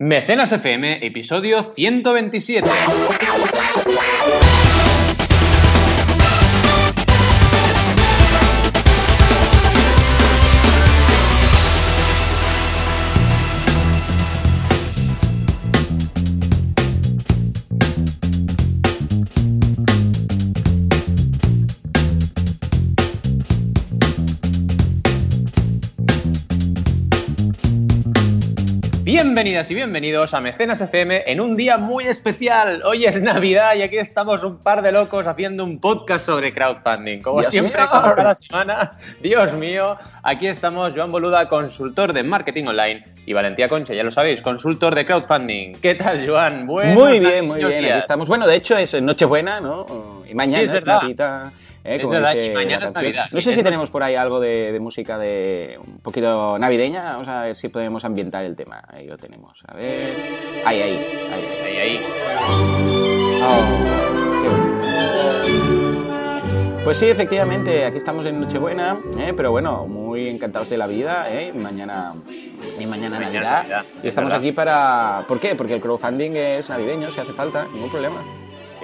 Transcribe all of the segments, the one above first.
Mecenas FM, episodio 127. Bienvenidas y bienvenidos a Mecenas FM en un día muy especial. Hoy es Navidad y aquí estamos un par de locos haciendo un podcast sobre crowdfunding. Como Dios siempre, mío. como cada semana. Dios mío, aquí estamos Joan Boluda, consultor de marketing online, y Valentía Concha, ya lo sabéis, consultor de crowdfunding. ¿Qué tal, Joan? Muy bien, muy bien. Aquí estamos. Bueno, de hecho es Nochebuena, ¿no? Y mañana Sí, es es. Navidad. ¿Eh? Es Como verdad, dice y mañana la es canción. Navidad, No sí, sé si tenemos por ahí algo de, de música de un poquito navideña. Vamos a ver si podemos ambientar el tema. Ahí lo tenemos. A ver. Ahí, ahí. ahí, ahí. Oh, qué bonito. Pues sí, efectivamente, aquí estamos en Nochebuena, ¿eh? pero bueno, muy encantados de la vida, ¿eh? mañana, y mañana, Mañana Navidad. Navidad, y es estamos verdad. aquí para... ¿Por qué? Porque el crowdfunding es navideño, si hace falta, ningún problema.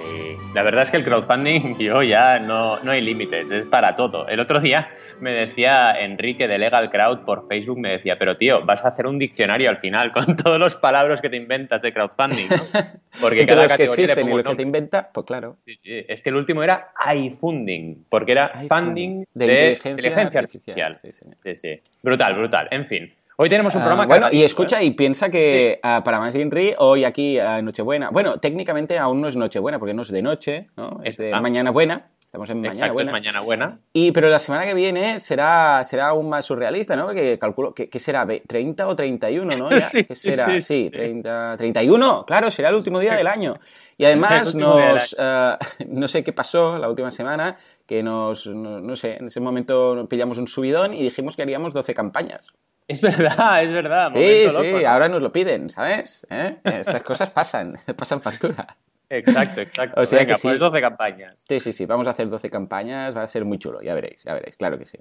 Sí, la verdad es que el crowdfunding yo ya no, no hay límites, es para todo. El otro día me decía Enrique de Legal Crowd por Facebook, me decía, pero tío, vas a hacer un diccionario al final con todos los palabras que te inventas de crowdfunding, ¿no? Porque cada los que categoría le existen y pongo los que te inventa, pues claro. Sí, sí, es que el último era iFunding, porque era funding de de, inteligencia inteligencia artificial, artificial. Sí, sí. Brutal, brutal. En fin, hoy tenemos un Ah, programa bueno, y escucha ¿eh? y piensa que ah, para más Inri, hoy aquí a Nochebuena, bueno, técnicamente aún no es Nochebuena porque no es de noche, ¿no? Es de Ah. Mañana Buena, estamos en Mañana Exacto, es mañana buena. Y, pero la semana que viene será, será aún más surrealista, ¿no? Porque calculo que, que será Ve- 30 o 31, ¿no? Ya, Sí, ¿qué sí, será? sí, sí. 30, 31, claro, será el último día del año. Y además nos, no sé qué pasó la última semana, que nos, no, no sé, en ese momento pillamos un subidón y dijimos que haríamos 12 campañas. Es verdad, es verdad. Sí, sí, ahora nos lo piden, ¿sabes? ¿Eh? Estas cosas pasan, pasan factura. Exacto, exacto. O sea Venga, que sí. pues 12 campañas. Sí, sí, sí, vamos a hacer 12 campañas, va a ser muy chulo, ya veréis, ya veréis, claro que sí.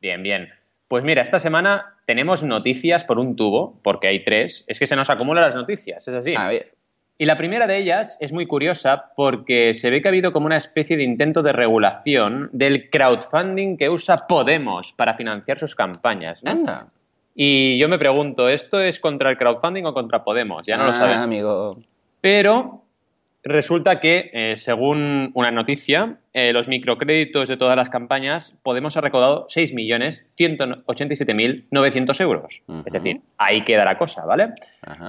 Bien, bien. Pues mira, esta semana tenemos noticias por un tubo, porque hay tres. Es que se nos acumulan las noticias, es así. A ver, Y la primera de ellas es muy curiosa porque se ve que ha habido como una especie de intento de regulación del crowdfunding que usa Podemos para financiar sus campañas. ¿no? anda. Y yo me pregunto, ¿esto es contra el crowdfunding o contra Podemos? Ya no lo Ah, sabemos. amigo. Pero resulta que, eh, según una noticia, eh, los microcréditos de todas las campañas, Podemos ha recaudado 6.187.900 euros. Ujú. Es decir, ahí queda la cosa, ¿vale?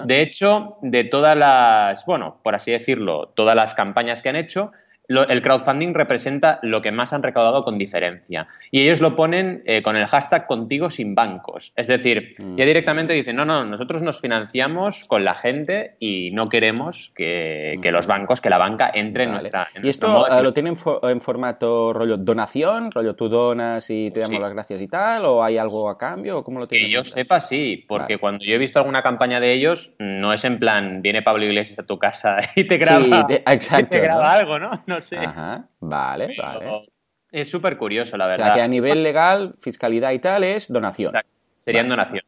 De hecho, de todas las, bueno, por así decirlo, todas las campañas que han hecho, lo- el crowdfunding representa lo que más han recaudado con diferencia. Y ellos lo ponen eh, con el hashtag contigo sin bancos. Es decir, Mm. ya directamente dicen, no, no, nosotros nos financiamos con la gente y no queremos que, que Mm. los bancos, que la banca entre en Vale. nuestra... en ¿Y esto modo eh, lo tienen fo- en formato rollo donación? ¿Rollo tú donas y te damos Sí. las gracias y tal? ¿O hay algo a cambio? ¿O cómo lo Que tienen? yo sepa, sí, porque Vale. cuando yo he visto alguna campaña de ellos, no es en plan, viene Pablo Iglesias a tu casa y te graba, te- exacto, y te graba ¿no? algo, ¿no? No sé. Ajá, vale, Pero vale. Es súper curioso, la O verdad. sea, que a nivel legal, fiscalidad y tal, es donación. Exacto. Serían Vale. donación.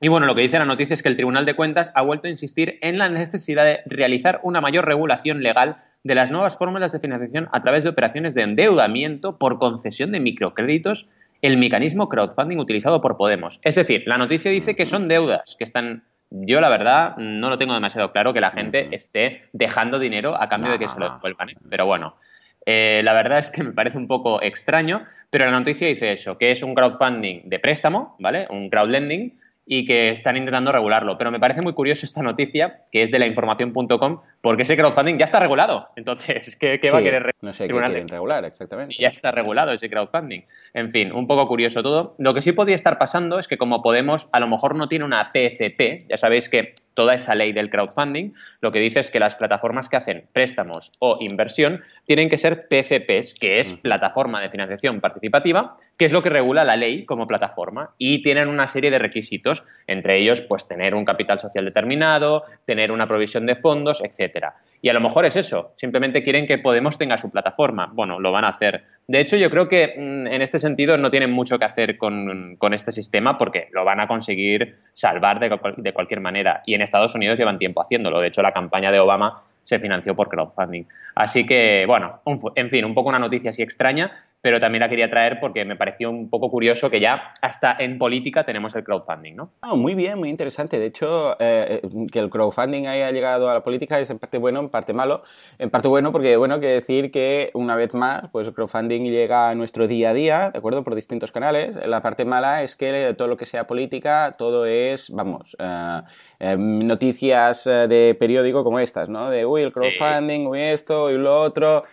Y bueno, lo que dice la noticia es que el Tribunal de Cuentas ha vuelto a insistir en la necesidad de realizar una mayor regulación legal de las nuevas fórmulas de financiación a través de operaciones de endeudamiento por concesión de microcréditos, el mecanismo crowdfunding utilizado por Podemos. Es decir, la noticia dice que son deudas que están... Yo, la verdad, no lo tengo demasiado claro que la gente esté dejando dinero a cambio de que se lo devuelvan. ¿eh? Pero bueno, eh, la verdad es que me parece un poco extraño, pero la noticia dice eso, que es un crowdfunding de préstamo, ¿vale? Un crowdlending y que están intentando regularlo. Pero me parece muy curioso esta noticia, que es de la información.com, porque ese crowdfunding ya está regulado. Entonces, ¿qué, qué va a querer re- No sé qué Tribunal de quieren regular, exactamente. ya está regulado ese crowdfunding. En fin, un poco curioso todo. Lo que sí podría estar pasando es que como Podemos a lo mejor no tiene una PCP, ya sabéis que toda esa ley del crowdfunding lo que dice es que las plataformas que hacen préstamos o inversión tienen que ser PCPs, que es plataforma de financiación participativa, que es lo que regula la ley como plataforma y tienen una serie de requisitos, entre ellos pues tener un capital social determinado, tener una provisión de fondos, etcétera. Y a lo mejor es eso, simplemente quieren que Podemos tenga su plataforma. Bueno, lo van a hacer. De hecho, yo creo que mm, en este sentido no tienen mucho que hacer con, este sistema porque lo van a conseguir salvar de, de cualquier manera. Y en Estados Unidos llevan tiempo haciéndolo. De hecho, la campaña de Obama se financió por crowdfunding. Así que, bueno, en fin, un poco una noticia así extraña, pero también la quería traer porque me pareció un poco curioso que ya hasta en política tenemos el crowdfunding, ¿no? Ah, muy bien, muy interesante. De hecho, eh, que el crowdfunding haya llegado a la política es en parte bueno, en parte malo. En parte bueno porque, bueno, que decir que una vez más, pues el crowdfunding llega a nuestro día a día, ¿de acuerdo? Por distintos canales. La parte mala es que todo lo que sea política, todo es, vamos, eh, eh, noticias de periódico como estas, ¿no? De, uy, el crowdfunding, uy, esto, y lo otro.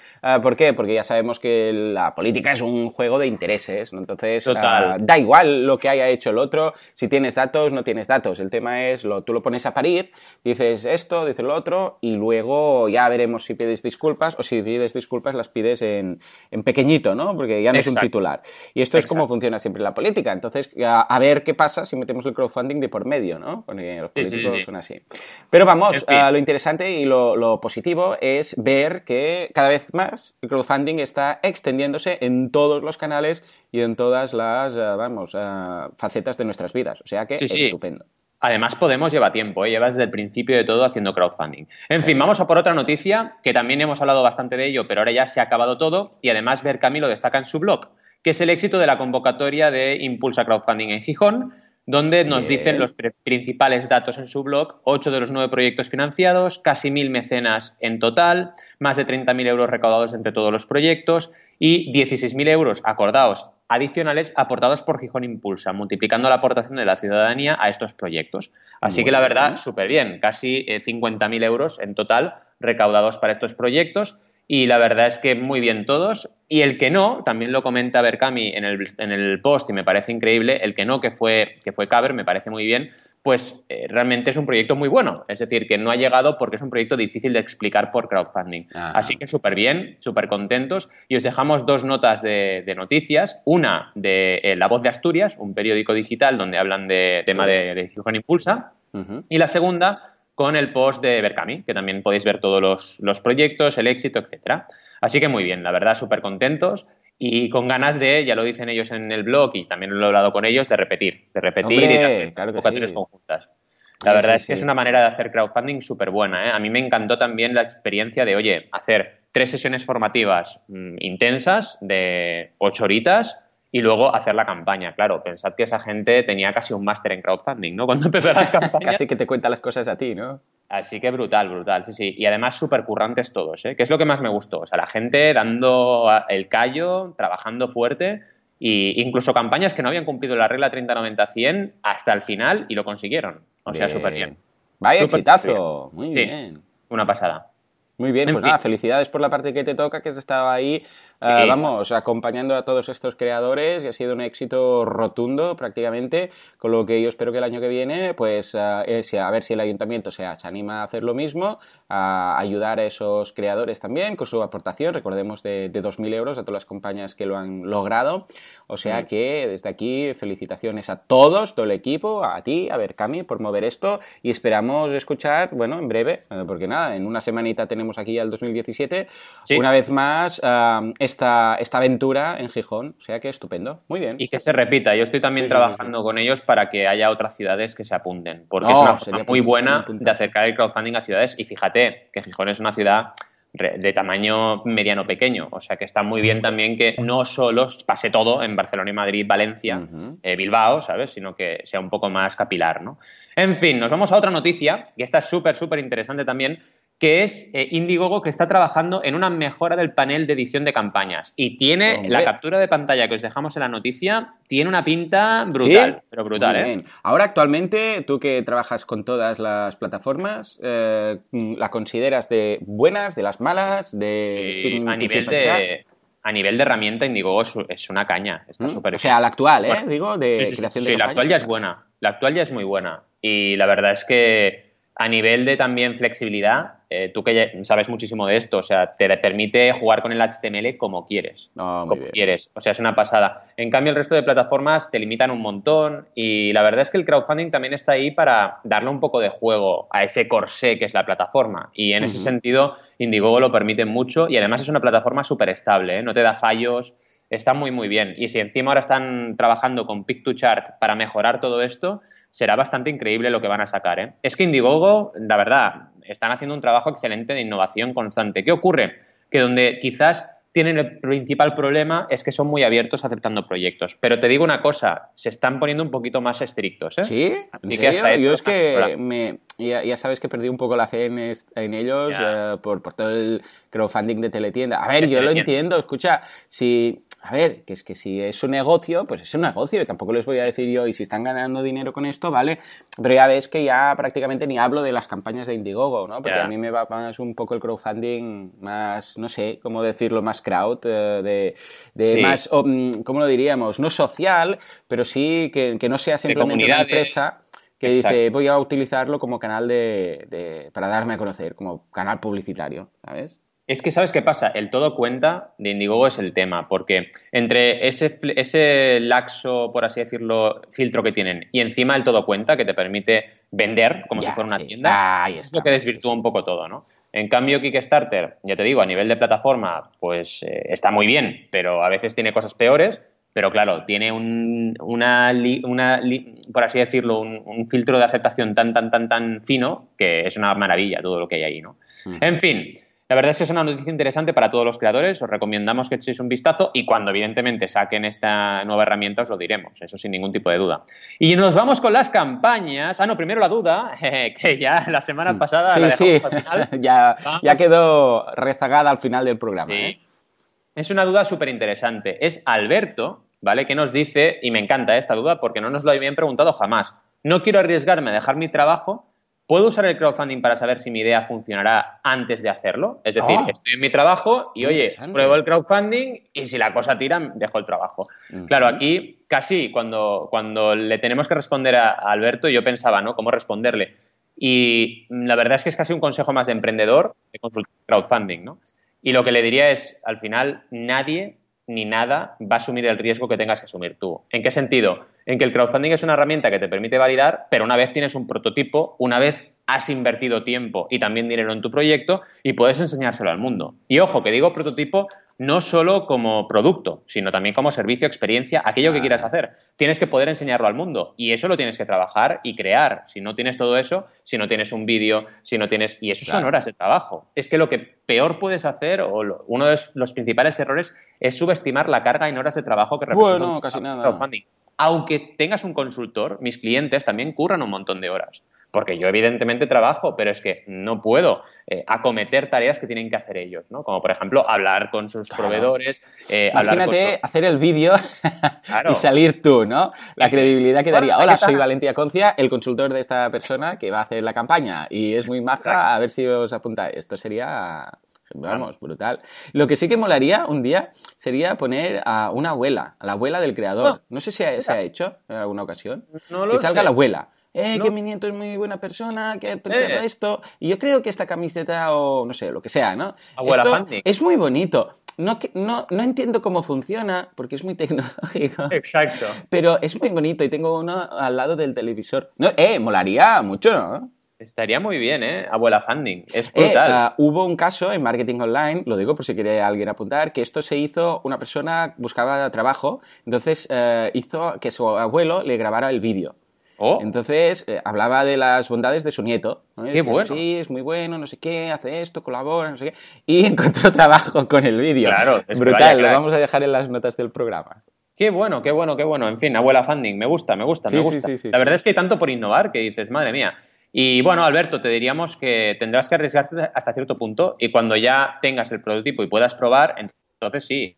¿Por qué? Porque ya sabemos que la política es un juego de intereses, ¿no? Entonces, ah, da igual lo que haya hecho el otro, si tienes datos, no tienes datos. El tema es, lo, tú lo pones a parir, dices esto, dices lo otro, y luego ya veremos si pides disculpas o si pides disculpas las pides en, pequeñito, ¿no? Porque ya no es un titular. Y esto es como funciona siempre la política. Entonces, a, ver qué pasa si metemos el crowdfunding de por medio, ¿no? Porque los políticos son así. Pero vamos, lo interesante y lo, lo positivo es ver que cada vez más el crowdfunding está extendiéndose en todos los canales y en todas las, eh, vamos, eh, facetas de nuestras vidas. O sea que es estupendo. Además, Podemos lleva tiempo, ¿eh? lleva desde el principio de todo haciendo crowdfunding. En fin, vamos a por otra noticia, que también hemos hablado bastante de ello, pero ahora ya se ha acabado todo, y además Ver Camilo destaca en su blog, que es el éxito de la convocatoria de Impulsa Crowdfunding en Gijón, donde nos dicen los principales datos en su blog, ocho de los nueve proyectos financiados, casi mil mecenas en total, más de 30.000 euros recaudados entre todos los proyectos y 16.000 euros acordados adicionales aportados por Gijón Impulsa, multiplicando la aportación de la ciudadanía a estos proyectos. Así que la verdad, súper bien, casi 50.000 eh, euros en total recaudados para estos proyectos y la verdad es que muy bien todos. Y el que no, también lo comenta Berkami en el, en el post y me parece increíble, el que no, que fue, que fue Caber, me parece muy bien, pues eh, realmente es un proyecto muy bueno. Es decir, que no ha llegado porque es un proyecto difícil de explicar por crowdfunding. Ah. Así que súper bien, súper contentos. Y os dejamos dos notas de, noticias. Una de eh, La Voz de Asturias, un periódico digital donde hablan de tema de, de Impulsa. Y la segunda con el post de Berkami, que también podéis ver todos los, los proyectos, el éxito, etcétera. Así que muy bien, la verdad, súper contentos y con ganas de, ya lo dicen ellos en el blog y también lo he hablado con ellos, de repetir, de repetir y de hacer conjuntas. La verdad es que es una manera de hacer crowdfunding súper buena. ¿eh? A mí me encantó también la experiencia de, oye, hacer tres sesiones formativas mm, intensas de ocho horitas y luego hacer la campaña. Claro, pensad que esa gente tenía casi un máster en crowdfunding, ¿no? Cuando empezó las campañas. casi que te cuenta las cosas a ti, ¿no? Así que brutal, brutal, sí, sí. Y además súper currantes todos, ¿eh? que es lo que más me gustó. O sea, la gente dando el callo, trabajando fuerte, e incluso campañas que no habían cumplido la regla 30-90-100 hasta el final y lo consiguieron. O sea, súper bien. Vaya exitazo, muy bien. Una pasada. Muy bien, pues nada, felicidades por la parte que te toca, que has estado ahí Ah, vamos, acompañando a todos estos creadores y ha sido un éxito rotundo prácticamente, con lo que yo espero que el año que viene, pues ah, a ver si el ayuntamiento se anima a hacer lo mismo, a ayudar a esos creadores también con su aportación, recordemos de, de 2.000 euros a todas las compañías que lo han logrado, o sea que desde aquí felicitaciones a todos, todo el equipo, a ti, a ver Cami, por mover esto y esperamos escuchar, bueno, en breve, eh, porque nada, en una semanita tenemos aquí al 2017, una vez más, ah, esta, esta aventura en Gijón. O sea que estupendo. Muy bien. Y que se repita. Yo estoy también trabajando con ellos para que haya otras ciudades que se apunten. Porque es una forma muy buena de acercar el crowdfunding a ciudades. Y fíjate que Gijón es una ciudad de tamaño mediano pequeño. O sea que está muy bien también que no solo pase todo en Barcelona y Madrid, Valencia, eh, Bilbao, ¿sabes? Sino que sea un poco más capilar, ¿no? En fin, nos vamos a otra noticia, que está súper, súper interesante también, que es eh, Indiegogo que está trabajando en una mejora del panel de edición de campañas. Y tiene la captura de pantalla que os dejamos en la noticia, tiene una pinta brutal, pero brutal, ¿eh? Ahora actualmente, tú que trabajas con todas las plataformas, eh, ¿la consideras de buenas, de las malas, de... a nivel de... A nivel de herramienta, Indiegogo es una caña. Está mm, O sea, la actual, ¿eh? Digo, de creación de Sí, la actual ya es buena. La actual ya es muy buena. Y la verdad es que a nivel de también flexibilidad, eh, tú que sabes muchísimo de esto, o sea, te permite jugar con el HTML como quieres. Como bien. quieres. O sea, es una pasada. En cambio, el resto de plataformas te limitan un montón y la verdad es que el crowdfunding también está ahí para darle un poco de juego a ese corsé que es la plataforma. Y en ese sentido, Indiegogo lo permite mucho y además es una plataforma súper estable, ¿eh? no te da fallos, está muy, muy bien. Y si encima ahora están trabajando con Pick2Chart para mejorar todo esto, será bastante increíble lo que van a sacar. ¿eh? Es que Indiegogo, la verdad, están haciendo un trabajo excelente de innovación constante. ¿Qué ocurre? Que donde quizás tienen el principal problema es que son muy abiertos aceptando proyectos. Pero te digo una cosa, se están poniendo un poquito más estrictos. ¿eh? ¿Sí? Así ¿En que hasta esto Yo es que me, ya, ya sabes que perdí un poco la fe en, es- en ellos eh, por, por todo el crowdfunding de Teletienda. A ver, yo lo entiendo, escucha, si... A ver, que es que si es un negocio, pues es un negocio, y tampoco les voy a decir yo, y si están ganando dinero con esto, vale, pero ya ves que ya prácticamente ni hablo de las campañas de Indiegogo, ¿no? Porque a mí me va más un poco el crowdfunding más, no sé, cómo decirlo, más crowd, eh, de, de Sí. más, mm, ¿cómo lo diríamos? No social, pero sí que, que no sea simplemente una empresa que Exacto. dice voy a utilizarlo como canal de, de- para darme a conocer, como canal publicitario, ¿sabes? Es que, ¿sabes qué pasa? El todo cuenta de Indiegogo es el tema, porque entre ese, ese laxo, por así decirlo, filtro que tienen y encima el todo cuenta que te permite vender como Ya, si fuera una sí. tienda, Ahí es está. lo que desvirtúa un poco todo, ¿no? En cambio, Kickstarter, ya te digo, a nivel de plataforma, pues eh, está muy bien, pero a veces tiene cosas peores. Pero claro, tiene un, una, li- una li- por así decirlo, un, un filtro de aceptación tan, tan, tan, tan fino que es una maravilla todo lo que hay ahí, ¿no? En fin, la verdad es que es una noticia interesante para todos los creadores. Os recomendamos que echéis un vistazo y cuando evidentemente saquen esta nueva herramienta os lo diremos, eso sin ningún tipo de duda. Y nos vamos con las campañas. Ah, no, primero la duda, que ya la semana pasada la Sí, sí, dejamos al final. ya, ya quedó rezagada al final del programa. Sí. ¿eh? Es una duda súper interesante. Es Alberto, ¿vale? Que nos dice, y me encanta esta duda porque no nos lo habían preguntado jamás. No quiero arriesgarme a dejar mi trabajo. ¿Puedo usar el crowdfunding para saber si mi idea funcionará antes de hacerlo? Es decir, Oh. estoy en mi trabajo y, oye, pruebo el crowdfunding y si la cosa tira, dejo el trabajo. Claro, aquí casi cuando, cuando le tenemos que responder a, a Alberto, yo pensaba, ¿no? ¿Cómo responderle? Y la verdad es que es casi un consejo más de emprendedor de consultar crowdfunding, ¿no? Y lo que le diría es, al final, nadie ni nada va a asumir el riesgo que tengas que asumir tú. ¿En qué sentido? En que el crowdfunding es una herramienta que te permite validar, pero una vez tienes un prototipo, una vez has invertido tiempo y también dinero en tu proyecto y puedes enseñárselo al mundo. Y ojo, que digo prototipo no solo como producto, sino también como servicio, experiencia, aquello que Ah. quieras hacer. Tienes que poder enseñarlo al mundo y eso lo tienes que trabajar y crear. Si no tienes todo eso, si no tienes un vídeo, si no tienes... Y eso son horas de trabajo. Es que lo que peor puedes hacer, o lo- uno de los- los principales errores, es subestimar la carga en horas de trabajo que representa Bueno, un casi nada. crowdfunding. Aunque tengas un consultor, mis clientes también curran un montón de horas. Porque yo evidentemente trabajo, pero es que no puedo eh, acometer tareas que tienen que hacer ellos, ¿no? Como por ejemplo hablar con sus Claro. proveedores, eh, hablar con Imagínate hacer el vídeo Claro. y salir tú, ¿no? La Sí. credibilidad que daría. Hola, soy Valentía Concia, el consultor de esta persona que va a hacer la campaña y es muy maja, a ver si os apuntáis. Esto sería, vamos, brutal. Lo que sí que molaría un día sería poner a una abuela, a la abuela del creador. Oh, No sé si se ha hecho en alguna ocasión. No lo que salga sé. la abuela. Eh, No. que mi nieto es muy buena persona, que ha pensado Eh. esto. Y yo creo que esta camiseta o no sé, lo que sea, ¿no? Abuela Esto funding. es muy bonito. No, no, no entiendo cómo funciona, porque es muy tecnológico. Exacto. Pero es muy bonito y tengo uno al lado del televisor. No, eh, molaría mucho, ¿no? Estaría muy bien, ¿eh? Abuela funding. Es Eh, brutal. ah, hubo un caso en marketing online, lo digo por si quiere alguien apuntar, que esto se hizo, una persona buscaba trabajo, entonces eh, hizo que su abuelo le grabara el vídeo. Oh, Entonces eh, hablaba de las bondades de su nieto. Qué bueno. Sí, es muy bueno, no sé qué, hace esto, colabora, no sé qué. Y encontró trabajo con el vídeo. Claro, es vaya Brutal, lo vamos a dejar en las notas del programa. Qué bueno, qué bueno, qué bueno. En fin, abuela funding, me gusta, me gusta, Sí, me sí, gusta. sí, sí, la verdad es que hay tanto por innovar que dices, madre mía. Y bueno, Alberto, te diríamos que tendrás que arriesgarte hasta cierto punto y cuando ya tengas el prototipo y puedas probar, entonces sí,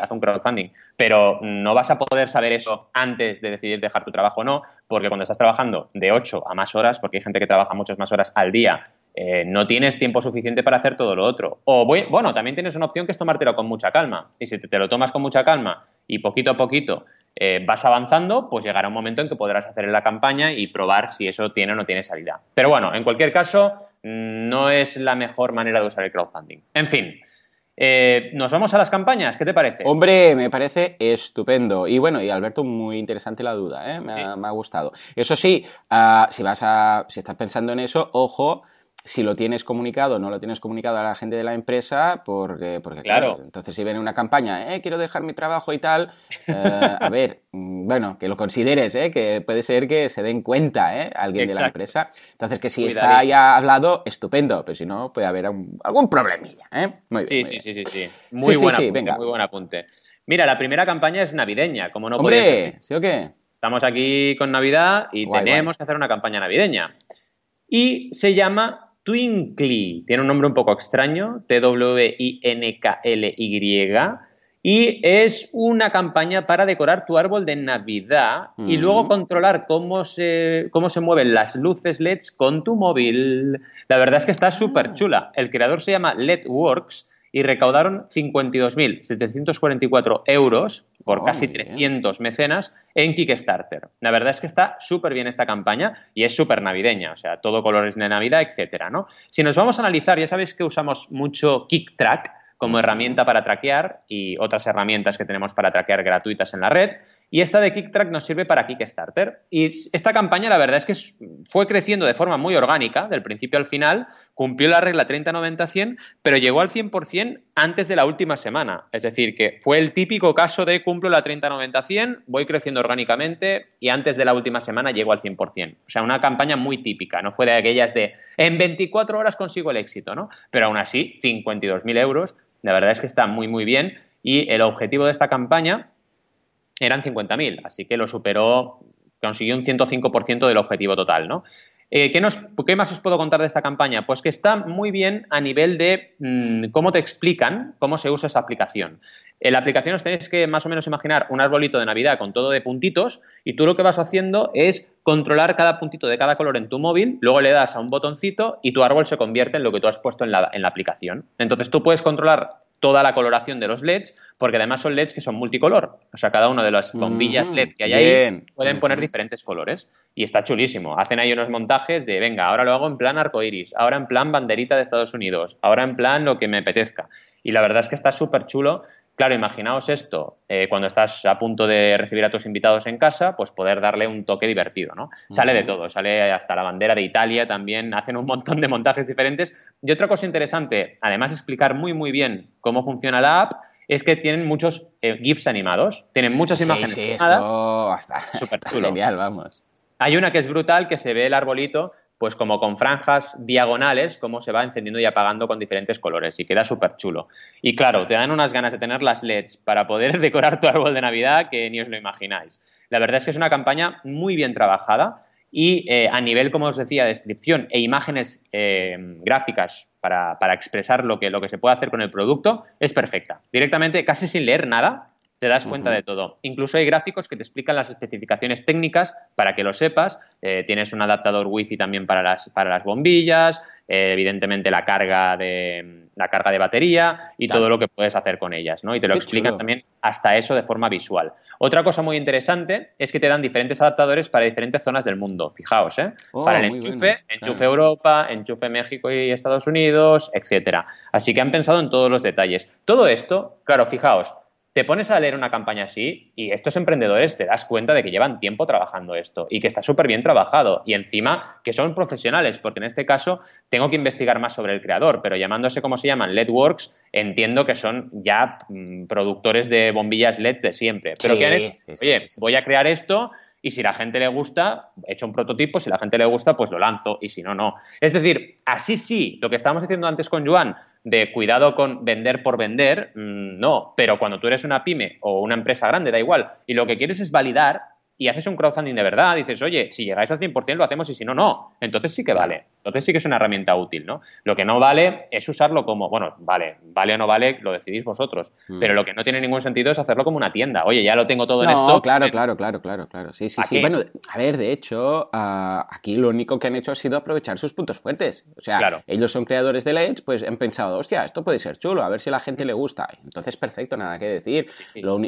haz un crowdfunding. Pero no vas a poder saber eso antes de decidir dejar tu trabajo o no, porque cuando estás trabajando de 8 a más horas, porque hay gente que trabaja muchas más horas al día, eh, no tienes tiempo suficiente para hacer todo lo otro. O bue- bueno, también tienes una opción que es tomártelo con mucha calma. Y si te, lo tomas con mucha calma y poquito a poquito eh, vas avanzando, pues llegará un momento en que podrás hacer la campaña y probar si eso tiene o no tiene salida. Pero bueno, en cualquier caso, no es la mejor manera de usar el crowdfunding. En fin, eh, ¿Nos vamos a las campañas? ¿Qué te parece? Hombre, me parece estupendo. Y bueno, y Alberto, muy interesante la duda, ¿eh? me, ha, gustado. Eso sí, ah, si vas a. si estás pensando en eso, ojo si lo tienes comunicado no lo tienes comunicado a la gente de la empresa, porque, porque claro. entonces si viene una campaña, eh, quiero dejar mi trabajo y tal, eh, a ver, mm, bueno, que lo consideres, eh, que puede ser que se den cuenta eh, alguien de la empresa. Entonces que si está ya hablado, estupendo, pero si no, puede haber algún problemilla. ¿eh? Muy bien, sí, sí, sí, sí, Muy buen apunte, venga. muy buen apunte. Mira, la primera campaña es navideña, como no puede ser. ¿sí o qué? Estamos aquí con Navidad y tenemos que hacer una campaña navideña. Y se llama Twinkly. Tiene un nombre un poco extraño, T-W-I-N-K-L-Y. Y es una campaña para decorar tu árbol de Navidad y luego controlar cómo se, cómo se mueven las luces LEDs con tu móvil. La verdad es que está súper chula. El creador se llama LEDworks y recaudaron 52.744 euros por oh, casi 300 mecenas en Kickstarter. La verdad es que está súper bien esta campaña y es súper navideña, o sea, todo colores de Navidad, etcétera, ¿no? Si nos vamos a analizar, ya sabéis que usamos mucho KickTrack, como herramienta para traquear y otras herramientas que tenemos para traquear gratuitas en la red. Y esta de KickTrack nos sirve para Kickstarter. Y esta campaña, la verdad es que fue creciendo de forma muy orgánica, del principio al final, cumplió la regla 30-90-100, pero llegó al 100% antes de la última semana. Es decir, que fue el típico caso de cumplo la 30-90-100, voy creciendo orgánicamente y antes de la última semana llegó al 100%. O sea, una campaña muy típica, no fue de aquellas de en 24 horas consigo el éxito, ¿no? Pero aún así, 52.000 euros la verdad es que está muy, muy bien y el objetivo de esta campaña eran 50.000, así que lo superó, consiguió un 105% del objetivo total, ¿no? Eh, ¿qué, más os puedo contar de esta campaña? Pues que está muy bien a nivel de mm, cómo te explican cómo se usa esa aplicación. En la aplicación os tenéis que más o menos imaginar un arbolito de Navidad con todo de puntitos y tú lo que vas haciendo es controlar cada puntito de cada color en tu móvil, luego le das a un botoncito y tu árbol se convierte en lo que tú has puesto en la, en la aplicación. Entonces tú puedes controlar toda la coloración de los LEDs, porque además son LEDs que son multicolor. O sea, cada una de las bombillas LED que hay ahí pueden poner diferentes colores. Y está chulísimo. Hacen ahí unos montajes de, venga, ahora lo hago en plan arcoiris, ahora en plan banderita de Estados Unidos, ahora en plan lo que me apetezca. Y la verdad es que está súper chulo Claro, imaginaos esto, eh, cuando estás a punto de recibir a tus invitados en casa, pues poder darle un toque divertido, ¿no? Sale de todo, sale hasta la bandera de Italia también, hacen un montón de montajes diferentes. Y otra cosa interesante, además de explicar muy, muy bien cómo funciona la app, es que tienen muchos eh, GIFs animados, tienen muchas imágenes sí, Esto hasta, Súper genial, vamos. Hay una que es brutal, que se ve el arbolito pues como con franjas diagonales, como se va encendiendo y apagando con diferentes colores y queda súper chulo. Y claro, te dan unas ganas de tener las LEDs para poder decorar tu árbol de Navidad que ni os lo imagináis. La verdad es que es una campaña muy bien trabajada y eh, a nivel, como os decía, descripción e imágenes eh, gráficas para, expresar lo que, lo que se puede hacer con el producto, es perfecta. Directamente, casi sin leer nada, te das cuenta de todo. Incluso hay gráficos que te explican las especificaciones técnicas para que lo sepas. Eh, tienes un adaptador Wi-Fi también para las, para las bombillas, eh, evidentemente la carga de, la carga de batería y todo lo que puedes hacer con ellas, ¿no? Y te lo explican también hasta eso de forma visual. Otra cosa muy interesante es que te dan diferentes adaptadores para diferentes zonas del mundo. Fijaos, ¿eh? Oh, para el enchufe, enchufe Europa, enchufe México y Estados Unidos, etcétera. Así que han pensado en todos los detalles. Todo esto, claro, fijaos, te pones a leer una campaña así y estos emprendedores te das cuenta de que llevan tiempo trabajando esto y que está súper bien trabajado y encima que son profesionales, porque en este caso tengo que investigar más sobre el creador, pero llamándose como se llaman LEDworks, entiendo que son ya mm, productores de bombillas LEDs de siempre. Pero que oye, voy a crear esto y si la gente le gusta, he hecho un prototipo, si la gente le gusta, pues lo lanzo y si no, no. Es decir, así sí, lo que estábamos diciendo antes con Joan, de cuidado con vender por vender, mm, no, pero cuando tú eres una pyme o una empresa grande, da igual, y lo que quieres es validar y haces un crowdfunding de verdad, dices, oye, si llegáis al 100% lo hacemos y si no, no. Entonces sí que vale. Entonces sí que es una herramienta útil, ¿no? Lo que no vale es usarlo como, bueno, vale, vale o no vale, lo decidís vosotros. Mm. Pero lo que no tiene ningún sentido es hacerlo como una tienda. Oye, ya lo tengo todo en esto. Claro, claro, claro, claro, claro. Sí, sí, sí. Bueno, a ver, de hecho, ah, aquí lo único que han hecho ha sido aprovechar sus puntos fuertes. O sea, ellos son creadores de Edge, pues han pensado, hostia, esto puede ser chulo, a ver si a la gente le gusta. Entonces, perfecto, nada que decir. Lo,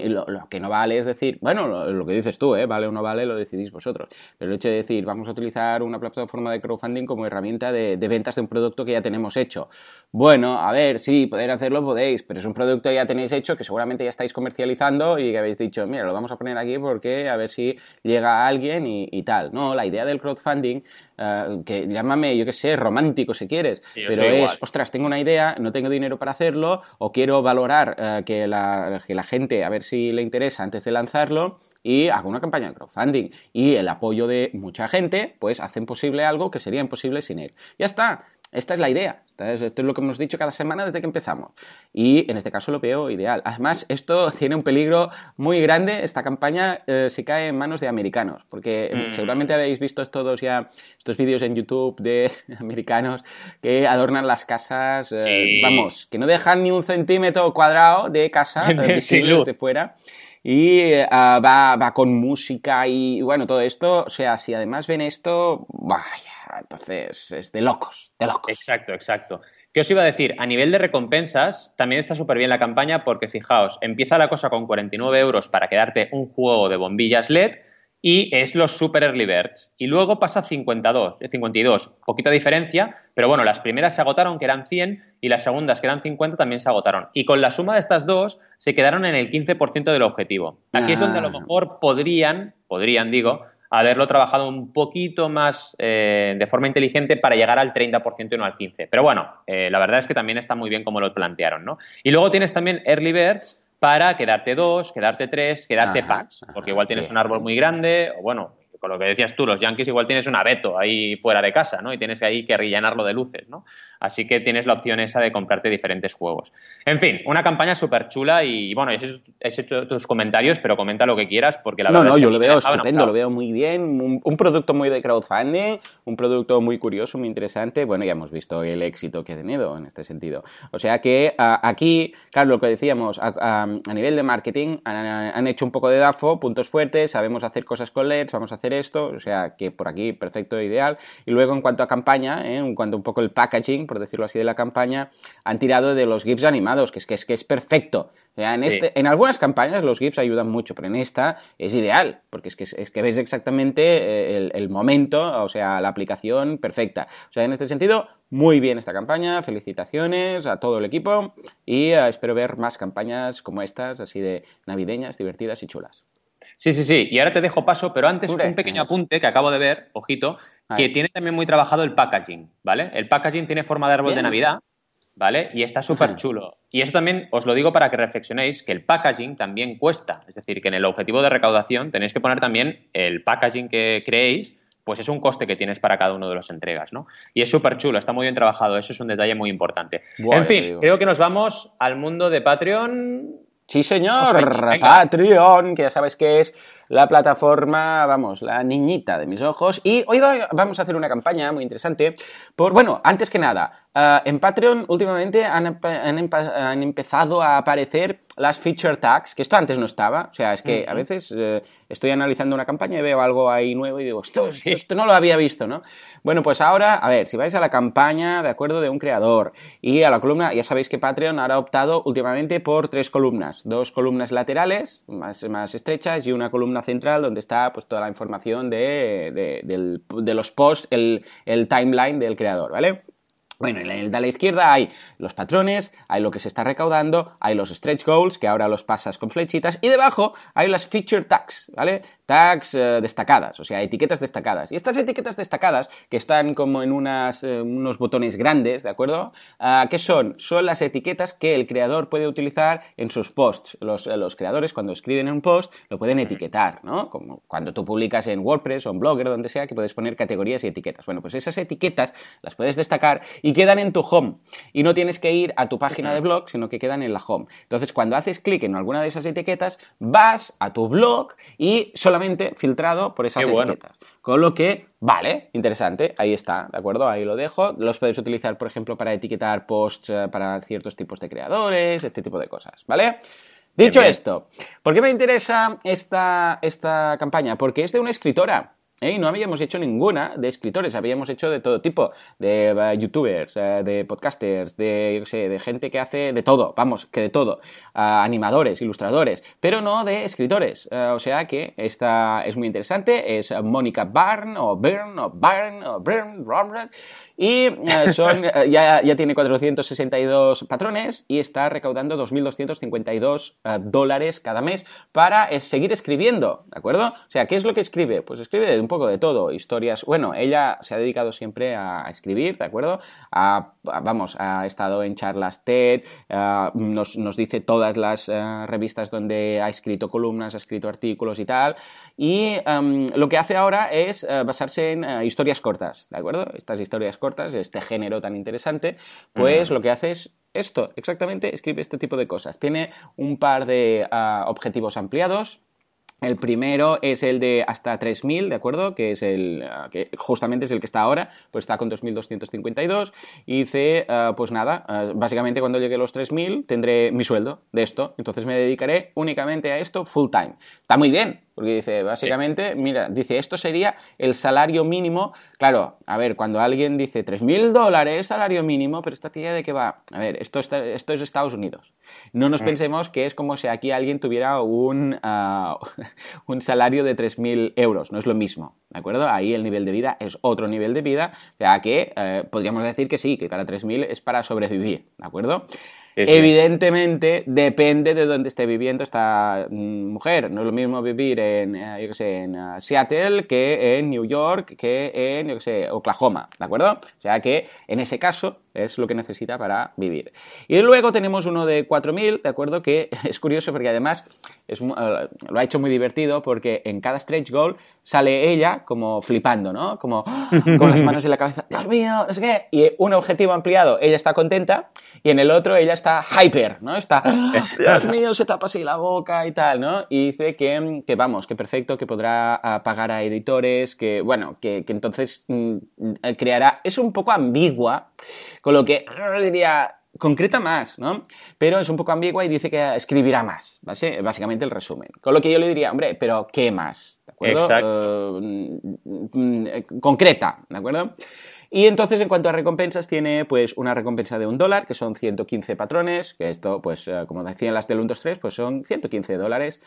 que no vale es decir, bueno, lo, que dices tú, ¿eh? Vale o no vale, lo decidís vosotros. Pero el hecho de decir, vamos a utilizar una plataforma de crowdfunding como herramienta herramienta de, ventas de un producto que ya tenemos hecho. Bueno, a ver, sí, poder hacerlo podéis, pero es un producto que ya tenéis hecho que seguramente ya estáis comercializando y que habéis dicho, mira, lo vamos a poner aquí porque a ver si llega a alguien y, tal. No, la idea del crowdfunding, eh, que llámame, yo qué sé, romántico si quieres, pero es, ostras, tengo una idea, no tengo dinero para hacerlo o quiero valorar eh, que, la, que la gente, a ver si le interesa antes de lanzarlo y hago una campaña de crowdfunding y el apoyo de mucha gente, pues hacen posible algo que sería imposible sin él. Ya está, esta es la idea. Esto es lo que hemos dicho cada semana desde que empezamos. Y en este caso lo veo ideal. Además, esto tiene un peligro muy grande. Esta campaña eh, se cae en manos de americanos. Porque mm. seguramente habéis visto todos ya estos vídeos en YouTube de americanos que adornan las casas. Eh, vamos, que no dejan ni un centímetro cuadrado de casa eh, visible desde fuera y eh, va, va, con música y bueno, todo esto, o sea, si además ven esto, vaya, entonces es de locos, de locos. Exacto, exacto. ¿Qué os iba a decir? A nivel de recompensas, también está súper bien la campaña porque fijaos, empieza la cosa con 49 euros para quedarte un juego de bombillas LED y es los Super Early Birds. Y luego pasa a 52, 52, poquita diferencia, pero bueno, las primeras se agotaron, que eran 100, y las segundas, que eran 50, también se agotaron. Y con la suma de estas dos, se quedaron en el 15% del objetivo. Aquí es donde a lo ah. mejor podrían, podrían, digo, haberlo trabajado un poquito más eh, de forma inteligente para llegar al 30% y no al 15%. Pero bueno, eh, la verdad es que también está muy bien como lo plantearon, ¿no? Y luego tienes también Early Birds, para quedarte dos, quedarte tres, quedarte packs, porque igual tienes un árbol muy grande, o bueno, con lo que decías tú, los Yankees igual tienes un abeto ahí fuera de casa, ¿no? Y tienes ahí que rellenarlo de luces, ¿no? Así que tienes la opción esa de comprarte diferentes juegos. En fin, una campaña súper chula y, bueno, he hecho tus comentarios, pero comenta lo que quieras porque la verdad no, no, yo lo veo estupendo, lo veo muy bien, un, producto muy de crowdfunding, un producto muy curioso, muy interesante, bueno, ya hemos visto el éxito que ha tenido en este sentido. O sea que aquí, claro, lo que decíamos, a, nivel de marketing han, hecho un poco de DAFO, puntos fuertes, sabemos hacer cosas con LEDs, vamos a hacer esto, o sea que por aquí perfecto, ideal. Y luego en cuanto a campaña, ¿eh? en cuanto un poco el packaging, por decirlo así, de la campaña, han tirado de los GIFs animados, que es que es, que es perfecto. en, este, en algunas campañas los GIFs ayudan mucho, pero en esta es ideal, porque es que, es que ves exactamente eh, el, momento, o sea, la aplicación perfecta. O sea, en este sentido, muy bien esta campaña, felicitaciones a todo el equipo y eh, espero ver más campañas como estas, así de navideñas, divertidas y chulas. Sí, sí, sí. Y ahora te dejo paso, pero antes un pequeño apunte que acabo de ver, ojito, que tiene también muy trabajado el packaging, ¿vale? El packaging tiene forma de árbol de Navidad, ¿vale? Y está súper chulo. Y eso también os lo digo para que reflexionéis que el packaging también cuesta. Es decir, que en el objetivo de recaudación tenéis que poner también el packaging que creéis, pues es un coste que tienes para cada uno de los entregas, ¿no? Y es súper chulo, está muy bien trabajado, eso es un detalle muy importante. en fin, creo que nos vamos al mundo de Patreon Sí, señor, Patreon, que ya sabes que es la plataforma, vamos, la niñita de mis ojos. Y hoy vamos a hacer una campaña muy interesante. Por, bueno, antes que nada, eh, en Patreon últimamente han, han, empezado a aparecer las feature tags, que esto antes no estaba. O sea, es que a veces eh, estoy analizando una campaña y veo algo ahí nuevo y digo, esto, esto, no lo había visto, ¿no? Bueno, pues ahora, a ver, si vais a la campaña, de acuerdo, de un creador y a la columna, ya sabéis que Patreon ahora ha optado últimamente por tres columnas. Dos columnas laterales, más, más estrechas, y una columna central donde está pues toda la información de, de los posts, el, el timeline del creador, ¿vale? Bueno, en el de la izquierda hay los patrones, hay lo que se está recaudando, hay los stretch goals, que ahora los pasas con flechitas, y debajo hay las feature tags, ¿vale? Tags eh, destacadas, o sea, etiquetas destacadas. Y estas etiquetas destacadas, que están como en unas, eh, unos botones grandes, ¿de acuerdo? Ah, ¿Qué son? Son las etiquetas que el creador puede utilizar en sus posts. Los, eh, los creadores, cuando escriben un post, lo pueden etiquetar, ¿no? Como cuando tú publicas en WordPress o en Blogger, donde sea, que puedes poner categorías y etiquetas. Bueno, pues esas etiquetas las puedes destacar y quedan en tu home. Y no tienes que ir a tu página de blog, sino que quedan en la home. Entonces, cuando haces clic en alguna de esas etiquetas, vas a tu blog y solamente filtrado por esas etiquetas. Con lo que, vale, interesante, ahí está, ¿de acuerdo? Ahí lo dejo. Los puedes utilizar, por ejemplo, para etiquetar posts eh, para ciertos tipos de creadores, este tipo de cosas, ¿vale? Dicho esto, ¿por qué me interesa esta, esta campaña? Porque es de una escritora. Y no habíamos hecho ninguna de escritores, habíamos hecho de todo tipo, de eh, youtubers, eh, de podcasters, de, yo sé, de gente que hace de todo, vamos, que de todo, animadores, ilustradores, pero no de escritores. o sea que esta es muy interesante, es Mónica Barn o Byrne o Barn o Byrne, y eh, son, eh, ya, ya, tiene 462 patrones y está recaudando 2.252 eh, dólares cada mes para seguir escribiendo, ¿de acuerdo? O sea, ¿qué es lo que escribe? Pues escribe un poco de todo, historias. Bueno, ella se ha dedicado siempre a escribir, ¿de acuerdo? vamos, ha estado en charlas TED, nos, nos, dice todas las revistas donde ha escrito columnas, ha escrito artículos y tal. Y em, lo que hace ahora es basarse en historias cortas, ¿de acuerdo? Estas historias cortas este género tan interesante, pues lo que hace es esto, exactamente, escribe este tipo de cosas. Tiene un par de ah, objetivos ampliados, el primero es el de hasta 3.000, ¿de acuerdo? Que es el ah, que justamente es el que está ahora, pues está con 2.252 y dice, ah, pues nada, básicamente cuando llegue a los 3.000 tendré mi sueldo de esto, entonces me dedicaré únicamente a esto full time. Está muy bien, porque dice, básicamente, mira, dice, esto sería el salario mínimo. Claro, a ver, cuando alguien dice 3.000 dólares salario mínimo, pero esta tía de qué va. A ver, esto, esto es Estados Unidos. No nos mm. pensemos que es como si aquí alguien tuviera un, uh, un salario de 3.000 euros. No es lo mismo, ¿de acuerdo? Ahí el nivel de vida es otro nivel de vida. O sea que eh, podríamos decir que sí, que para 3.000 es para sobrevivir, ¿de acuerdo? Evidentemente, depende de dónde esté viviendo esta mm, mujer. No es lo mismo vivir en, eh, yo sé, en eh, Seattle que en New York, que en, yo sé, Oklahoma, ¿de acuerdo? O sea que, en ese caso, es lo que necesita para vivir. Y luego tenemos uno de 4.000, ¿de acuerdo? Que es curioso porque además es, eh, lo ha hecho muy divertido porque en cada stretch goal sale ella como flipando, ¿no? Como con las manos en la cabeza, Dios mío, no sé qué. Y un objetivo ampliado, ella está contenta y en el otro ella está hyper, ¿no? Está, Dios mío, se tapa así la boca y tal, ¿no? Y dice que, que vamos, que perfecto, que podrá ah, pagar a editores, que bueno, que, que entonces mm, creará... Es un poco ambigua con lo que diría, concreta más, ¿no? Pero es un poco ambigua y dice que escribirá más, básicamente el resumen. Con lo que yo le diría, hombre, pero ¿qué más? ¿De acuerdo? Exacto. Eh, mm, concreta, ¿de acuerdo? Y entonces, en cuanto a recompensas, tiene pues una recompensa de un dólar, que son 115 patrones, que esto, pues, eh, como decían las del 1, 2, 3, pues son 115 dólares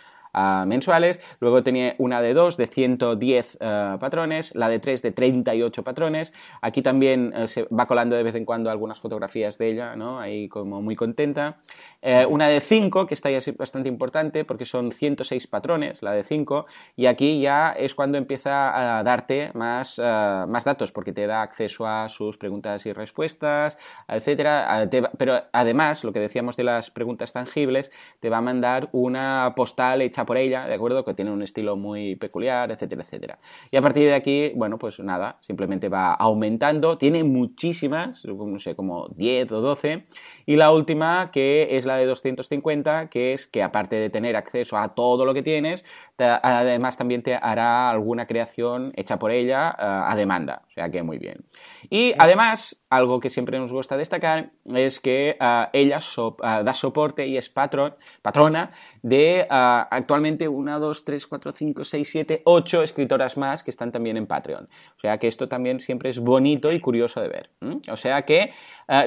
mensuales. Luego tenía una de 2 de 110 eh, patrones, la de 3 de 38 patrones. Aquí también eh, se va colando de vez en cuando algunas fotografías de ella, ¿no? Ahí como muy contenta. Eh, una de 5, que está ya bastante importante porque son 106 patrones, la de 5, y aquí ya es cuando empieza a darte más, más datos porque te da acceso a sus preguntas y respuestas, etcétera. pero además, lo que decíamos de las preguntas tangibles, te va a mandar una postal hecha por ella, ¿de acuerdo? Que tiene un estilo muy peculiar, etcétera, etcétera. Y a partir de aquí, bueno, pues nada, simplemente va aumentando. Tiene muchísimas, no sé, como 10 o 12. Y la última, que es la de 250, que es que aparte de tener acceso a todo lo que tienes, además también te hará alguna creación hecha por ella eh, a demanda. O sea que muy bien. Y además, algo que siempre nos gusta destacar es que eh, ella eh, da soporte y es patrón, patrona de actualmente 1, 2, 3, 4, 5, 6, 7, 8 escritoras más que están también en Patreon. O sea que esto también siempre es bonito y curioso de ver. O sea que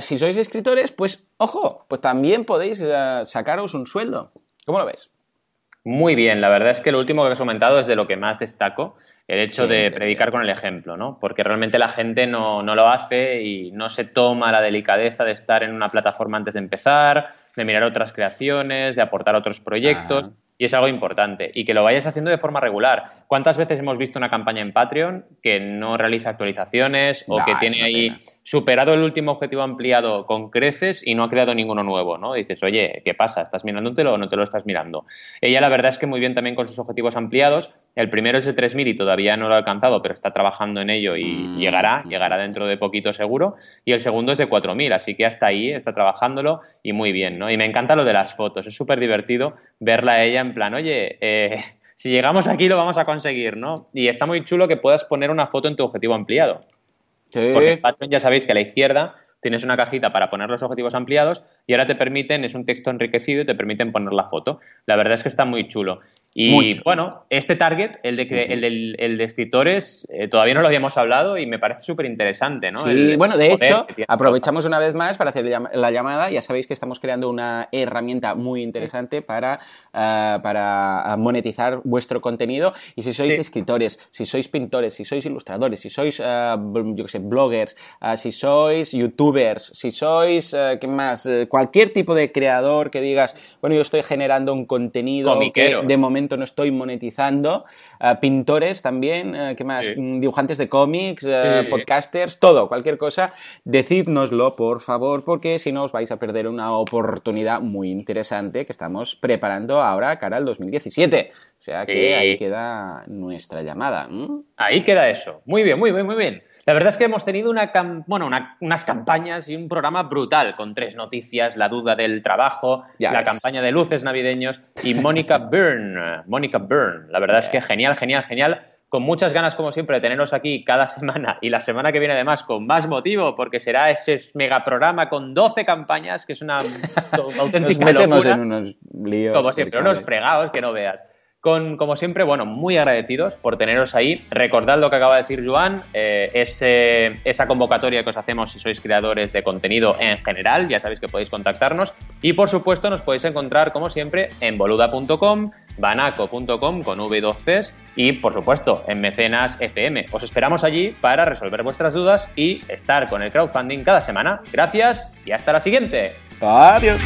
si sois escritores, pues ojo, pues también podéis sacaros un sueldo. ¿Cómo lo ves? Muy bien, la verdad es que lo último que has comentado es de lo que más destaco, el hecho de predicar con el ejemplo, ¿no? Porque realmente la gente no, no, lo hace y no se toma la delicadeza de estar en una plataforma antes de empezar, de mirar otras creaciones, de aportar otros proyectos. Y es algo importante. Y que lo vayas haciendo de forma regular. ¿Cuántas veces hemos visto una campaña en Patreon que no realiza actualizaciones o que tiene ahí superado el último objetivo ampliado con creces y no ha creado ninguno nuevo? ¿no? dices, oye, ¿qué pasa? ¿Estás mirándotelo o no te lo estás mirando? Ella la verdad es que muy bien también con sus objetivos ampliados. El primero es de 3.000 y todavía no lo ha alcanzado, pero está trabajando en ello y mm. llegará, llegará dentro de poquito seguro. Y el segundo es de 4.000, así que hasta ahí está trabajándolo y muy bien. ¿no? Y me encanta lo de las fotos. Es súper divertido verla a ella en plan, oye, eh, si llegamos aquí lo vamos a conseguir, ¿no? Y está muy chulo que puedas poner una foto en tu objetivo ampliado. Porque en Patreon ya sabéis que a la izquierda tienes una cajita para poner los objetivos ampliados y ahora te permiten, es un texto enriquecido y te permiten poner la foto. La verdad es que está muy chulo. Y bueno, este target, el de, el de escritores, eh, todavía no lo habíamos hablado y me parece súper interesante, ¿no? Sí, bueno, de hecho, aprovechamos una vez más para hacer la llamada. Ya sabéis que estamos creando una herramienta muy interesante para, eh, para monetizar vuestro contenido. Y si sois escritores, si sois pintores, si sois ilustradores, si sois, eh, yo qué sé, bloggers, si sois youtubers, si sois, ¿qué más? cualquier tipo de creador que digas, bueno, yo estoy generando un contenido que de momento no estoy monetizando. Eh, pintores también, eh, ¿qué más? Mm, dibujantes de cómics, eh, podcasters, todo, cualquier cosa. Decídnoslo, por favor, porque si no os vais a perder una oportunidad muy interesante que estamos preparando ahora cara al 2017. O sea que ahí queda nuestra llamada. Ahí queda eso. Muy bien, muy bien, muy bien. La verdad es que hemos tenido una bueno, unas campañas y un programa brutal con tres noticias, la duda del trabajo, la campaña de luces navideños y Mónica Byrne. Mónica Byrne. La verdad es que genial, genial, genial. Con muchas ganas, como siempre, de teneros aquí cada semana y la semana que viene, además, con más motivo, porque será ese megaprograma con 12 campañas, que es una auténtica locura. en unos líos. Como siempre, unos fregados que no veas como siempre, bueno, muy agradecidos por teneros ahí. Recordad lo que acaba de decir Joan, eh, esa convocatoria que os hacemos si sois creadores de contenido en general, ya sabéis que podéis contactarnos. Y por supuesto, nos podéis encontrar, como siempre, en boluda.com, banaco.com con V2Cs y, por supuesto, en Mecenas FM. Os esperamos allí para resolver vuestras dudas y estar con el crowdfunding cada semana. Gracias y hasta la siguiente. Adiós.